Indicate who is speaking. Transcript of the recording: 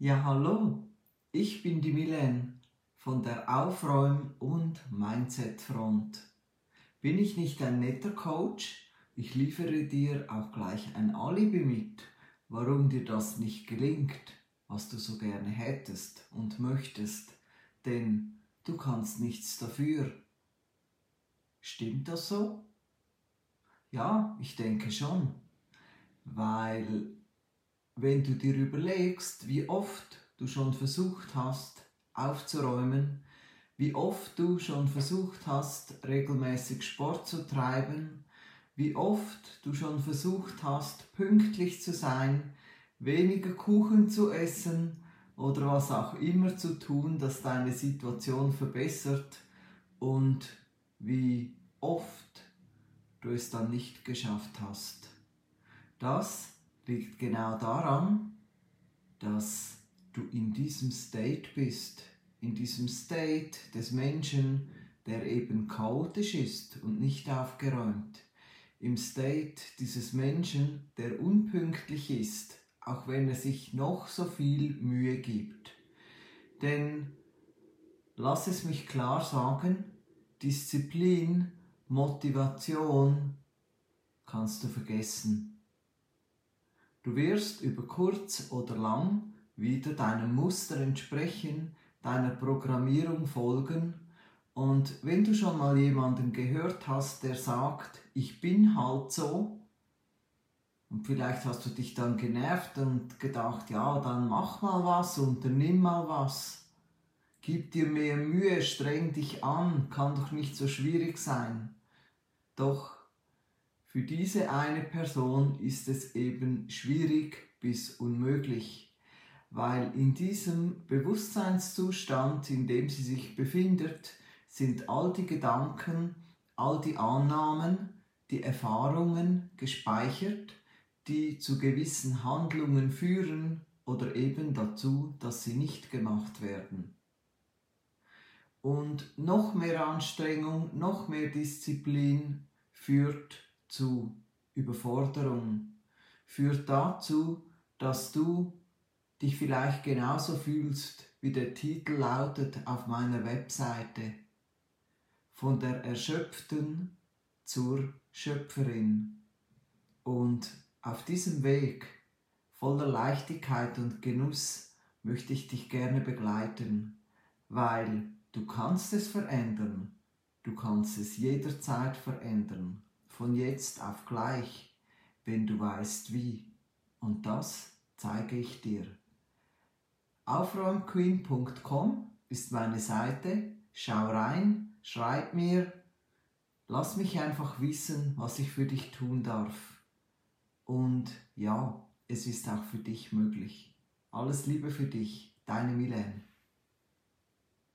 Speaker 1: Ja, hallo, ich bin die Milen von der Aufräum- und Mindset-Front. Bin ich nicht ein netter Coach? Ich liefere dir auch gleich ein Alibi mit, warum dir das nicht gelingt, was du so gerne hättest und möchtest, denn du kannst nichts dafür. Stimmt das so? Ja, ich denke schon, weil wenn du dir überlegst, wie oft du schon versucht hast aufzuräumen, wie oft du schon versucht hast regelmäßig Sport zu treiben, wie oft du schon versucht hast pünktlich zu sein, weniger Kuchen zu essen oder was auch immer zu tun, das deine Situation verbessert und wie oft du es dann nicht geschafft hast. Das liegt genau daran, dass du in diesem State bist, in diesem State des Menschen, der eben chaotisch ist und nicht aufgeräumt, im State dieses Menschen, der unpünktlich ist, auch wenn er sich noch so viel Mühe gibt. Denn lass es mich klar sagen, Disziplin, Motivation kannst du vergessen. Du wirst über kurz oder lang wieder deinem Muster entsprechen, deiner Programmierung folgen und wenn du schon mal jemanden gehört hast, der sagt, ich bin halt so, und vielleicht hast du dich dann genervt und gedacht, ja, dann mach mal was, unternimm mal was. Gib dir mehr Mühe, streng dich an, kann doch nicht so schwierig sein. Doch für diese eine Person ist es eben schwierig bis unmöglich, weil in diesem Bewusstseinszustand, in dem sie sich befindet, sind all die Gedanken, all die Annahmen, die Erfahrungen gespeichert, die zu gewissen Handlungen führen oder eben dazu, dass sie nicht gemacht werden. Und noch mehr Anstrengung, noch mehr Disziplin führt zu Überforderung, führt dazu, dass du dich vielleicht genauso fühlst, wie der Titel lautet auf meiner Webseite, von der Erschöpften zur Schöpferin. Und auf diesem Weg voller Leichtigkeit und Genuss möchte ich dich gerne begleiten, weil du kannst es verändern, du kannst es jederzeit verändern von jetzt auf gleich, wenn du weißt wie. Und das zeige ich dir. Aufräumqueen.com ist meine Seite. Schau rein, schreib mir, lass mich einfach wissen, was ich für dich tun darf. Und ja, es ist auch für dich möglich. Alles Liebe für dich, deine Milene.